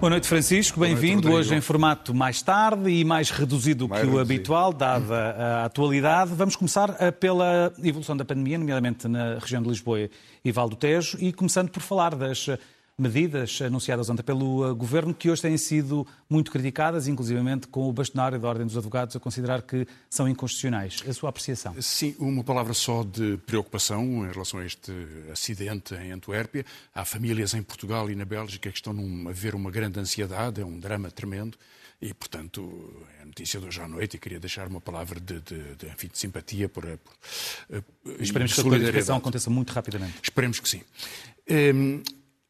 Boa noite, Francisco. Bem-vindo. Hoje em formato mais tarde e mais reduzido mais que reduzido. o habitual, dada a atualidade. Vamos começar eh, pela evolução da pandemia, nomeadamente na região de Lisboa e Val do Tejo, e começando por falar das medidas anunciadas ontem pelo uh, Governo, que hoje têm sido muito criticadas, inclusivamente com o bastonário da Ordem dos Advogados a considerar que são inconstitucionais. A sua apreciação? Sim, uma palavra só de preocupação em relação a este acidente em Antuérpia. Há famílias em Portugal e na Bélgica que estão a ver uma grande ansiedade, é um drama tremendo. E, portanto, é a notícia de hoje à noite e queria deixar uma palavra de, de, de, enfim, de simpatia por, por Esperemos que a clarificação aconteça muito rapidamente. Esperemos que sim. Um,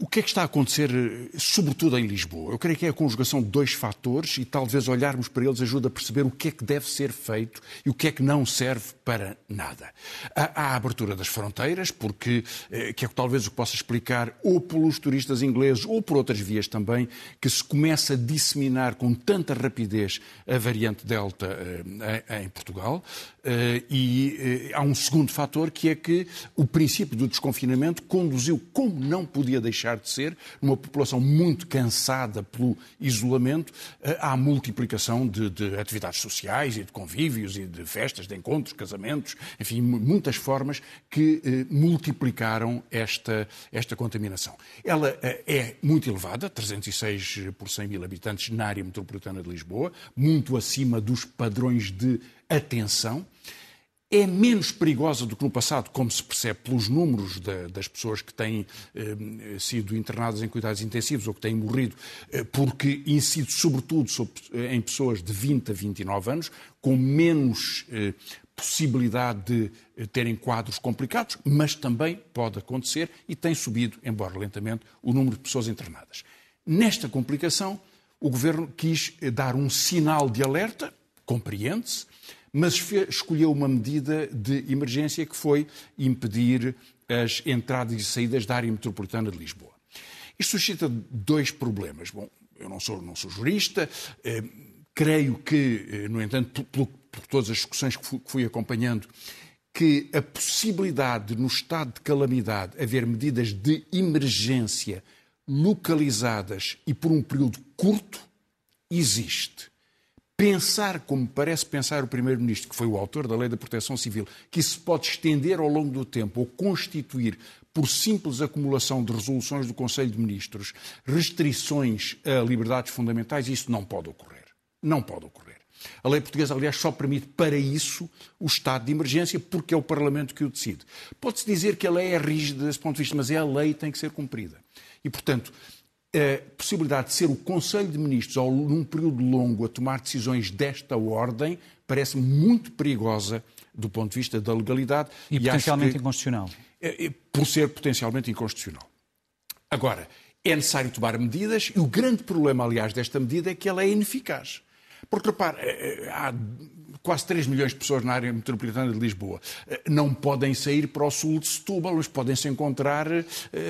o que é que está a acontecer, sobretudo em Lisboa? Eu creio que é a conjugação de dois fatores e talvez olharmos para eles ajude a perceber o que é que deve ser feito e o que é que não serve para nada. Há a abertura das fronteiras, porque, eh, que é talvez o que possa explicar, ou pelos turistas ingleses ou por outras vias também, que se começa a disseminar com tanta rapidez a variante Delta eh, em Portugal. Eh, e há um segundo fator, que é que o princípio do desconfinamento conduziu, como não podia deixar deixar de ser, numa população muito cansada pelo isolamento, eh, à multiplicação de, de atividades sociais e de convívios e de festas, de encontros, casamentos, enfim, muitas formas que eh, multiplicaram esta, esta contaminação. Ela eh, é muito elevada, 306 por 100 mil habitantes na área metropolitana de Lisboa, muito acima dos padrões de atenção é menos perigosa do que no passado, como se percebe pelos números das pessoas que têm eh, sido internadas em cuidados intensivos ou que têm morrido, eh, porque incide sobretudo sobre, eh, em pessoas de 20 a 29 anos, com menos eh, possibilidade de eh, terem quadros complicados, mas também pode acontecer e tem subido, embora lentamente, o número de pessoas internadas. Nesta complicação, o Governo quis eh, dar um sinal de alerta, compreende-se, mas escolheu uma medida de emergência que foi impedir as entradas e saídas da área metropolitana de Lisboa. Isto suscita dois problemas. Bom, eu não sou, não sou jurista, eh, creio que, eh, no entanto, por, todas as discussões que fui, que fui acompanhando, que a possibilidade de, no estado de calamidade, haver medidas de emergência localizadas e por um período curto, existe pensar como parece pensar o Primeiro-Ministro, que foi o autor da Lei da Proteção Civil, que isso pode estender ao longo do tempo ou constituir, por simples acumulação de resoluções do Conselho de Ministros, restrições a liberdades fundamentais, isso não pode ocorrer. Não pode ocorrer. A lei portuguesa, aliás, só permite para isso o estado de emergência, porque é o Parlamento que o decide. Pode-se dizer que a lei é rígida desse ponto de vista, mas é a lei que tem que ser cumprida. E, portanto, a possibilidade de ser o Conselho de Ministros, ao, num período longo, a tomar decisões desta ordem, parece muito perigosa do ponto de vista da legalidade. E, e potencialmente que, inconstitucional. É, é, por ser potencialmente inconstitucional. Agora, é necessário tomar medidas e o grande problema, aliás, desta medida é que ela é ineficaz. Porque, repare, é, é, há quase 3 milhões de pessoas na área metropolitana de Lisboa. Eh, não podem sair para o sul de Setúbal, mas podem se encontrar eh,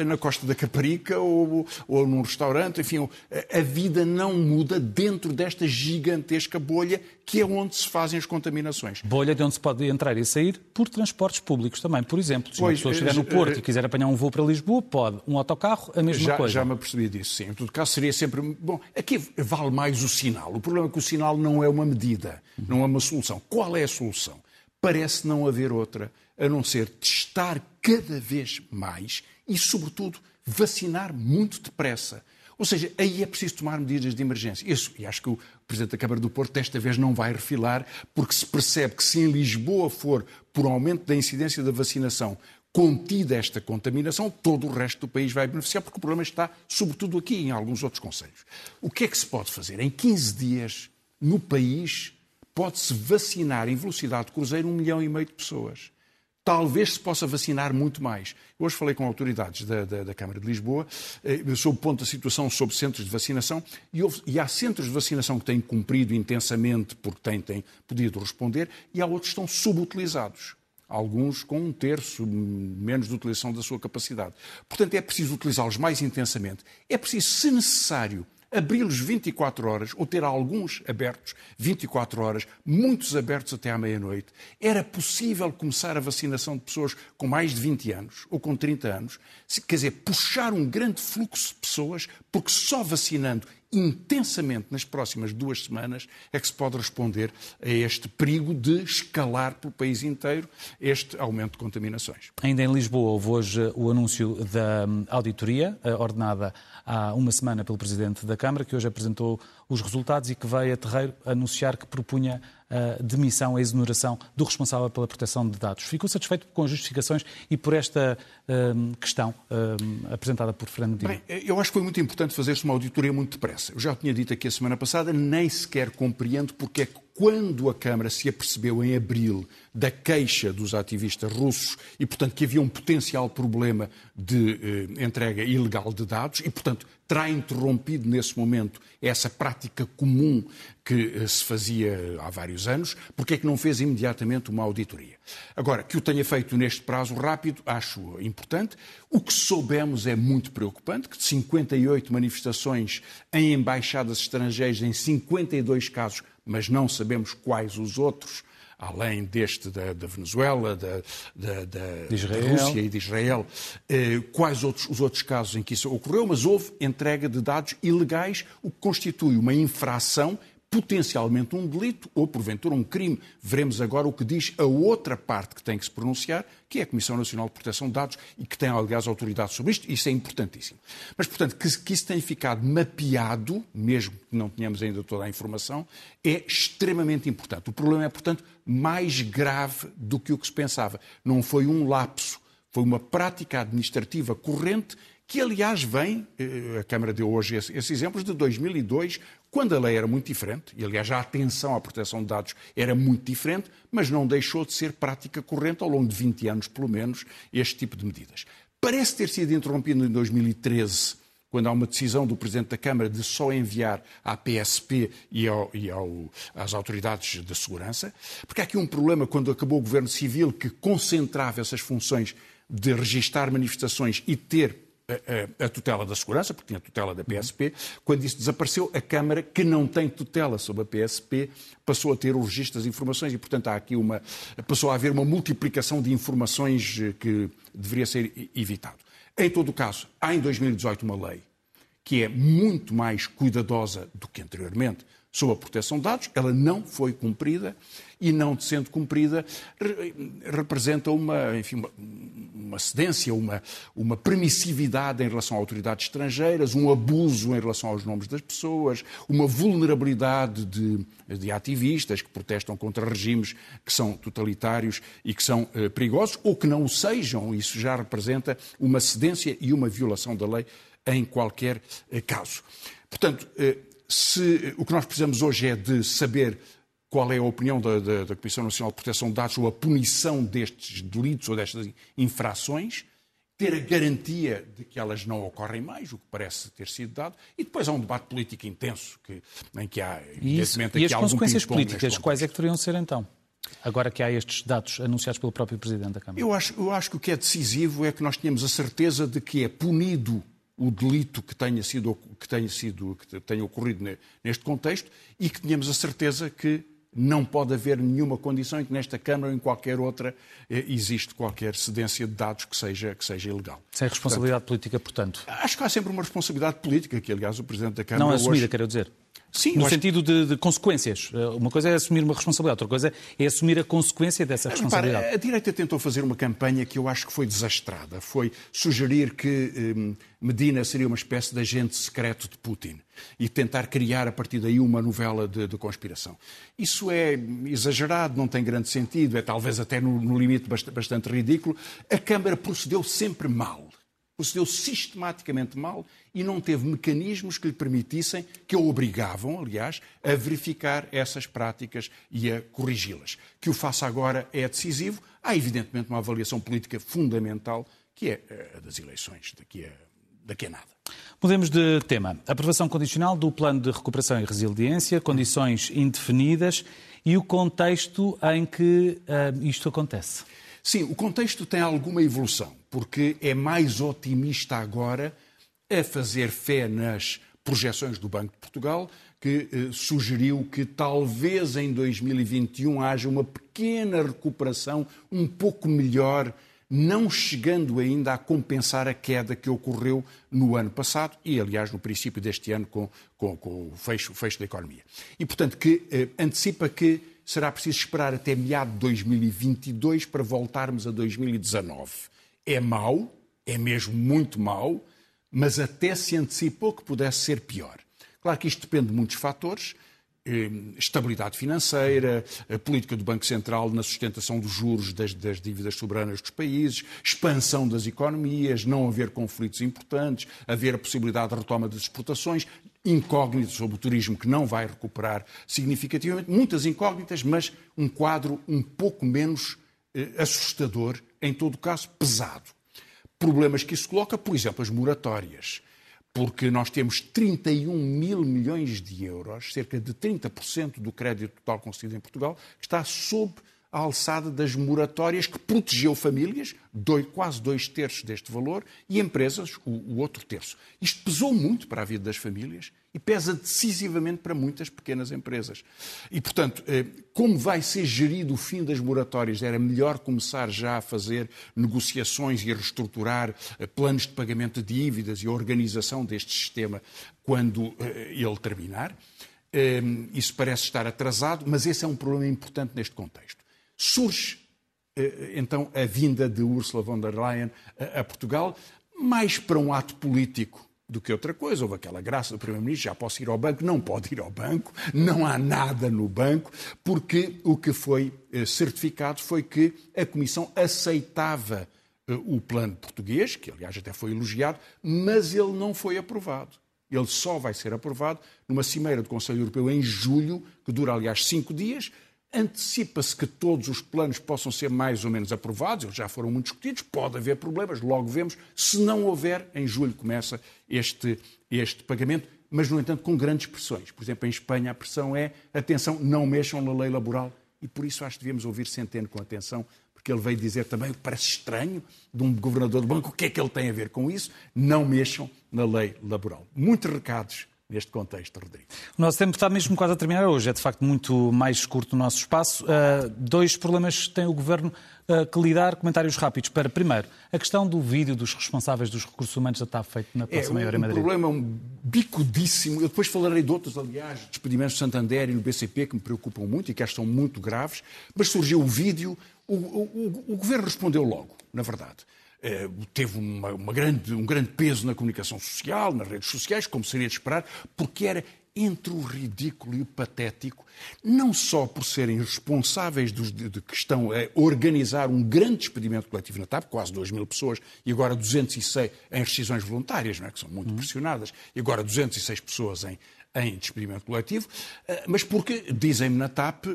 na Costa da Caparica ou, ou num restaurante. Enfim, a vida não muda dentro desta gigantesca bolha que é onde se fazem as contaminações. Bolha de onde se pode entrar e sair por transportes públicos também. Por exemplo, se uma pessoa estiver no Porto e quiser apanhar um voo para Lisboa, pode. Um autocarro, a mesma já, coisa. Já me apercebi disso, sim. Em todo caso, seria sempre... Bom, aqui vale mais o sinal. O problema é que o sinal não é uma medida, não é uma solução. Qual é a solução? Parece não haver outra, a não ser testar cada vez mais e, sobretudo, vacinar muito depressa. Ou seja, aí é preciso tomar medidas de emergência. Isso, e acho que o Presidente da Câmara do Porto desta vez não vai refilar, porque se percebe que se em Lisboa for por aumento da incidência da vacinação contida esta contaminação, todo o resto do país vai beneficiar, porque o problema está, sobretudo aqui, em alguns outros conselhos. O que é que se pode fazer? Em 15 dias, no país, pode-se vacinar em velocidade de cruzeiro um milhão e meio de pessoas talvez se possa vacinar muito mais. Hoje falei com autoridades da, da, da Câmara de Lisboa eh, sobre o ponto da situação sobre centros de vacinação e, houve, e, há centros de vacinação que têm cumprido intensamente porque têm, têm podido responder e há outros que estão subutilizados. Alguns com um terço menos de utilização da sua capacidade. Portanto, é preciso utilizá-los mais intensamente. É preciso, se necessário, abri-los 24 horas, ou ter alguns abertos 24 horas, muitos abertos até à meia-noite, era possível começar a vacinação de pessoas com mais de 20 anos ou com 30 anos, quer dizer, puxar um grande fluxo de pessoas, porque só vacinando intensamente nas próximas duas semanas é que se pode responder a este perigo de escalar pelo país inteiro este aumento de contaminações. Ainda em Lisboa houve hoje o anúncio da hum, auditoria, eh, ordenada há uma semana pelo Presidente da Câmara, que hoje apresentou os resultados e que veio a terreiro anunciar que propunha a demissão, a exoneração do responsável pela proteção de dados. Ficou satisfeito com as justificações e por esta hum, questão hum, apresentada por Fernando Medina? Bem, eu acho que foi muito importante fazer-se uma auditoria muito depressa. Eu já tinha dito aqui a semana passada, nem sequer compreendo porque é que quando a Câmara se apercebeu em abril da queixa dos ativistas russos e, portanto, que havia um potencial problema de eh, entrega ilegal de dados e, portanto, terá interrompido nesse momento essa prática comum que eh, se fazia há vários anos, porque é que não fez imediatamente uma auditoria? Agora, que o tenha feito neste prazo rápido, acho importante. O que soubemos é muito preocupante, que de 58 manifestações em embaixadas estrangeiras, em 52 casos mas não sabemos quais os outros, além deste da, da Venezuela, da, da, da, Rússia e de Israel, eh, quais outros, os outros casos em que isso ocorreu, mas houve entrega de dados ilegais, o que constitui uma infração potencialmente um delito ou, porventura, um crime. Veremos agora o que diz a outra parte que tem que se pronunciar, que é a Comissão Nacional de Proteção de Dados e que tem, aliás, autoridade sobre isto. Isso é importantíssimo. Mas, portanto, que, que isso tenha ficado mapeado, mesmo que não tenhamos ainda toda a informação, é extremamente importante. O problema é, portanto, mais grave do que o que se pensava. Não foi um lapso, foi uma prática administrativa corrente que aliás vem, eh, a Câmara deu hoje esses exemplos, de 2002, quando a lei era muito diferente, e aliás a atenção à proteção de dados era muito diferente, mas não deixou de ser prática corrente ao longo de 20 anos, pelo menos, este tipo de medidas. Parece ter sido interrompido em 2013, quando há uma decisão do Presidente da Câmara de só enviar à PSP e, ao, e ao, às autoridades de segurança, porque há aqui um problema quando acabou o Governo Civil que concentrava essas funções de registar manifestações e ter a, tutela da segurança, porque tinha tutela da PSP. Quando isso desapareceu, a Câmara, que não tem tutela sobre a PSP, passou a ter o registro das informações e, portanto, há aqui uma, passou a haver uma multiplicação de informações eh, que deveria ser evitado. Em todo o caso, há em 2018 uma lei que é muito mais cuidadosa do que anteriormente sobre a proteção de dados, ela não foi cumprida e, não sendo cumprida, representa uma, enfim, uma, uma cedência, uma, uma permissividade em relação a autoridades estrangeiras, um abuso em relação aos nomes das pessoas, uma vulnerabilidade de, de ativistas que protestam contra regimes que são totalitários e que são eh, perigosos, ou que não o sejam. Isso já representa uma cedência e uma violação da lei em qualquer eh, caso. Portanto, eh, se o que nós precisamos hoje é de saber qual é a opinião da, da, da, Comissão Nacional de Proteção de Dados ou a punição destes delitos ou destas infrações, ter a garantia de que elas não ocorrem mais, o que parece ter sido dado, e depois há um debate político intenso que, em que há, e, isso, e as consequências políticas, quais é que deveriam ser então? Agora que há estes dados anunciados pelo próprio Presidente da Câmara. Eu acho, eu acho que o que é decisivo é que nós tenhamos a certeza de que é punido o delito que tenha sido que tenha sido que tenha ocorrido neste contexto e que tenhamos a certeza que não pode haver nenhuma condição em que nesta Câmara ou em qualquer outra eh, existe qualquer cedência de dados que seja, que seja ilegal. Sem responsabilidade portanto, política, portanto? Acho que há sempre uma responsabilidade política, que aliás o Presidente da Câmara... Não assumida, hoje... quero dizer. Sim, no sentido de, de, consequências. Eh, uma coisa é assumir uma responsabilidade, outra coisa é assumir a consequência dessa responsabilidade. Repara, a direita tentou fazer uma campanha que eu acho que foi desastrada. Foi sugerir que eh, Medina seria uma espécie de agente secreto de Putin e tentar criar a partir daí uma novela de, de conspiração. Isso é exagerado, não tem grande sentido, é talvez até no, no limite bastante, bastante ridículo. A Câmara procedeu sempre mal procedeu sistematicamente mal e não teve mecanismos que lhe permitissem, que o obrigavam, aliás, a verificar essas práticas e a corrigi-las. Que o faça agora é decisivo. Há, evidentemente, uma avaliação política fundamental, que é eh, a das eleições, daqui a, daqui a nada. Mudemos de tema. Aprovação condicional do Plano de Recuperação e Resiliência, condições indefinidas e o contexto em que uh, isto acontece. Sim, o contexto tem alguma evolução, porque é mais otimista agora a fazer fé nas projeções do Banco de Portugal, que eh, sugeriu que talvez em 2021 haja uma pequena recuperação, um pouco melhor, não chegando ainda a compensar a queda que ocorreu no ano passado e, aliás, no princípio deste ano com, com, com o, fecho, o, fecho, da economia. E, portanto, que eh, antecipa que será preciso esperar até meado de 2022 para voltarmos a 2019. É mau, é mesmo muito mau, mas até se antecipou que pudesse ser pior. Claro que isto depende de muitos fatores. Eh, estabilidade financeira, a política do Banco Central na sustentação dos juros das, das, dívidas soberanas dos países, expansão das economias, não haver conflitos importantes, haver a possibilidade de retoma das exportações, incógnitas sobre o turismo que não vai recuperar significativamente, muitas incógnitas, mas um quadro um pouco menos eh, assustador, em todo caso pesado. Problemas que isso coloca, por exemplo, as moratórias porque nós temos 31 mil milhões de euros, cerca de 30% do crédito total concedido em Portugal, que está sob a alçada das moratórias que protegeu famílias, dois, quase dois terços deste valor, e empresas, o, o, outro terço. Isto pesou muito para a vida das famílias e pesa decisivamente para muitas pequenas empresas. E, portanto, eh, como vai ser gerido o fim das moratórias? Era melhor começar já a fazer negociações e a reestruturar eh, planos de pagamento de dívidas e a organização deste sistema quando eh, ele terminar. Isso parece estar atrasado, mas esse é um problema importante neste contexto. Surge então a vinda de Ursula von der Leyen a Portugal, mais para um ato político do que outra coisa. Houve aquela graça do Primeiro-Ministro, já posso ir ao banco, não pode ir ao banco, não há nada no banco, porque o que foi eh, certificado foi que a Comissão aceitava eh, o plano português, que aliás até foi elogiado, mas ele não foi aprovado. Ele só vai ser aprovado numa cimeira do Conselho Europeu em julho, que dura aliás cinco dias, Antecipa-se que todos os planos possam ser mais ou menos aprovados, eles já foram muito discutidos, pode haver problemas, logo vemos. Se não houver, em julho começa este, este pagamento, mas, no entanto, com grandes pressões. Por exemplo, em Espanha a pressão é, atenção, não mexam na lei laboral. E por isso acho que devíamos ouvir Centeno com atenção, porque ele veio dizer também o que parece estranho de um governador do banco, o que é que ele tem a ver com isso? Não mexam na lei laboral. Muitos recados neste contexto, Rodrigo. O nosso tempo está mesmo quase a terminar hoje, é de facto muito mais curto o nosso espaço. Uh, dois problemas tem o Governo uh, que lidar, comentários rápidos. Para, primeiro, a questão do vídeo dos responsáveis dos recursos humanos já está feito na Praça é, Maior em Madrid. O problema é um bicudíssimo. Eu depois falarei de outros, aliás, despedimentos do Santander e do BCP que me preocupam muito e que são muito graves, mas surgiu o vídeo, o, o, o, o Governo respondeu logo, na verdade. Eh, teve uma, uma grande, um grande peso na comunicação social, nas redes sociais, como seria de esperar, porque era entre o ridículo e o patético, não só por serem responsáveis dos, de, de, que estão a organizar um grande despedimento coletivo na TAP, quase 2 mil pessoas, e agora 206 em rescisões voluntárias, não é? que são muito uhum. pressionadas, e agora 206 pessoas em, em despedimento coletivo, eh, mas porque, dizem-me na TAP,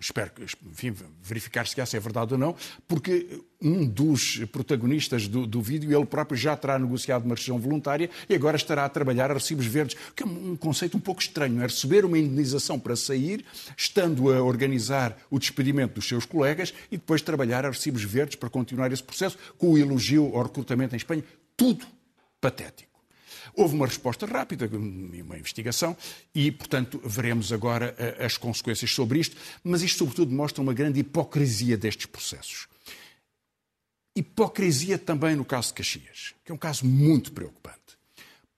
espero enfim, verificar se essa é verdade ou não, porque um dos protagonistas do, do, vídeo, ele próprio já terá negociado uma rescisão voluntária e agora estará a trabalhar a recibos verdes, que é um conceito um pouco estranho, é receber uma indenização para sair, estando a organizar o despedimento dos seus colegas e depois trabalhar a recibos verdes para continuar esse processo, com o elogio ao recrutamento em Espanha, tudo patético. Houve uma resposta rápida, uma investigação, e, portanto, veremos agora eh, as consequências sobre isto, mas isto, sobretudo, mostra uma grande hipocrisia destes processos. Hipocrisia também no caso de Caxias, que é um caso muito preocupante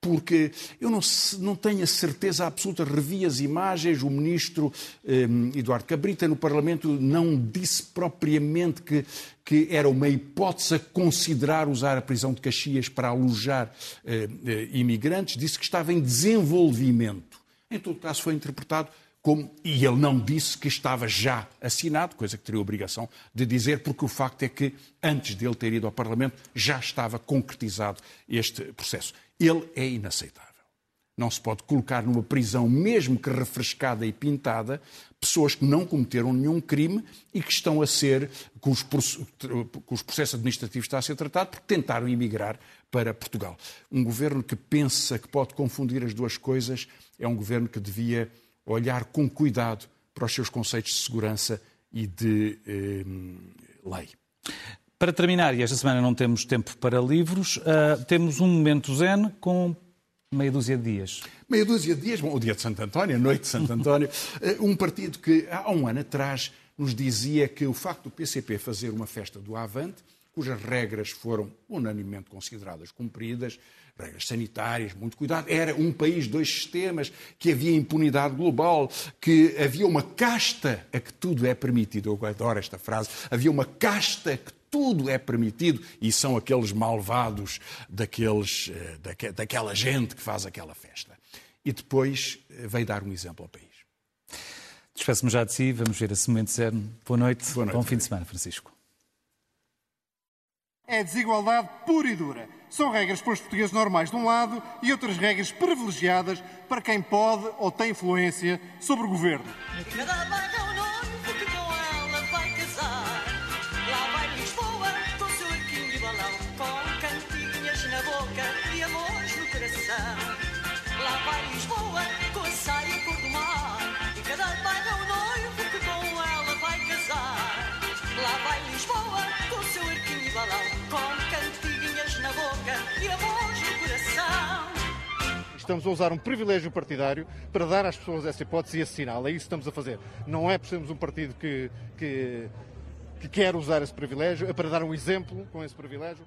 porque eu não, não, tenho a certeza absoluta, revi as imagens, o ministro eh, Eduardo Cabrita no Parlamento não disse propriamente que, que, era uma hipótese a considerar usar a prisão de Caxias para alojar eh, eh, imigrantes, disse que estava em desenvolvimento. Em todo caso, foi interpretado como, e ele não disse que estava já assinado, coisa que teria obrigação de dizer, porque o facto é que, antes dele ter ido ao Parlamento, já estava concretizado este processo. Ele é inaceitável. Não se pode colocar numa prisão, mesmo que refrescada e pintada, pessoas que não cometeram nenhum crime e que estão a ser, cujos, os processos administrativos estão a ser tratados porque tentaram emigrar para Portugal. Um governo que pensa que pode confundir as duas coisas é um governo que devia olhar com cuidado para os seus conceitos de segurança e de eh, lei. Para terminar, e esta semana não temos tempo para livros, uh, temos um momento zen com meia dúzia de dias. Meia dúzia de dias, bom, o dia de Santo António, a noite de Santo António, eh, um partido que há um ano atrás nos dizia que o facto do PCP fazer uma festa do Avante, cujas regras foram unanimemente consideradas cumpridas, regras sanitárias, muito cuidado, era um país, dois sistemas, que havia impunidade global, que havia uma casta a que tudo é permitido. Eu adoro esta frase. Havia uma casta que tudo é permitido e são aqueles malvados daqueles, eh, daquela gente que faz aquela festa. E depois eh, veio dar um exemplo ao país. Despeço-me já de si, vamos ver esse momento zero. Boa noite, Boa noite bom fim de semana, Francisco. É desigualdade pura e dura. São regras para os portugueses normais de um lado e outras regras privilegiadas para quem pode ou tem influência sobre o governo. Estamos a usar um privilégio partidário para dar às pessoas essa hipótese e esse sinal. É isso que estamos a fazer. Não é por sermos um partido que, que, que quer usar esse privilégio, é para dar um exemplo com esse privilégio.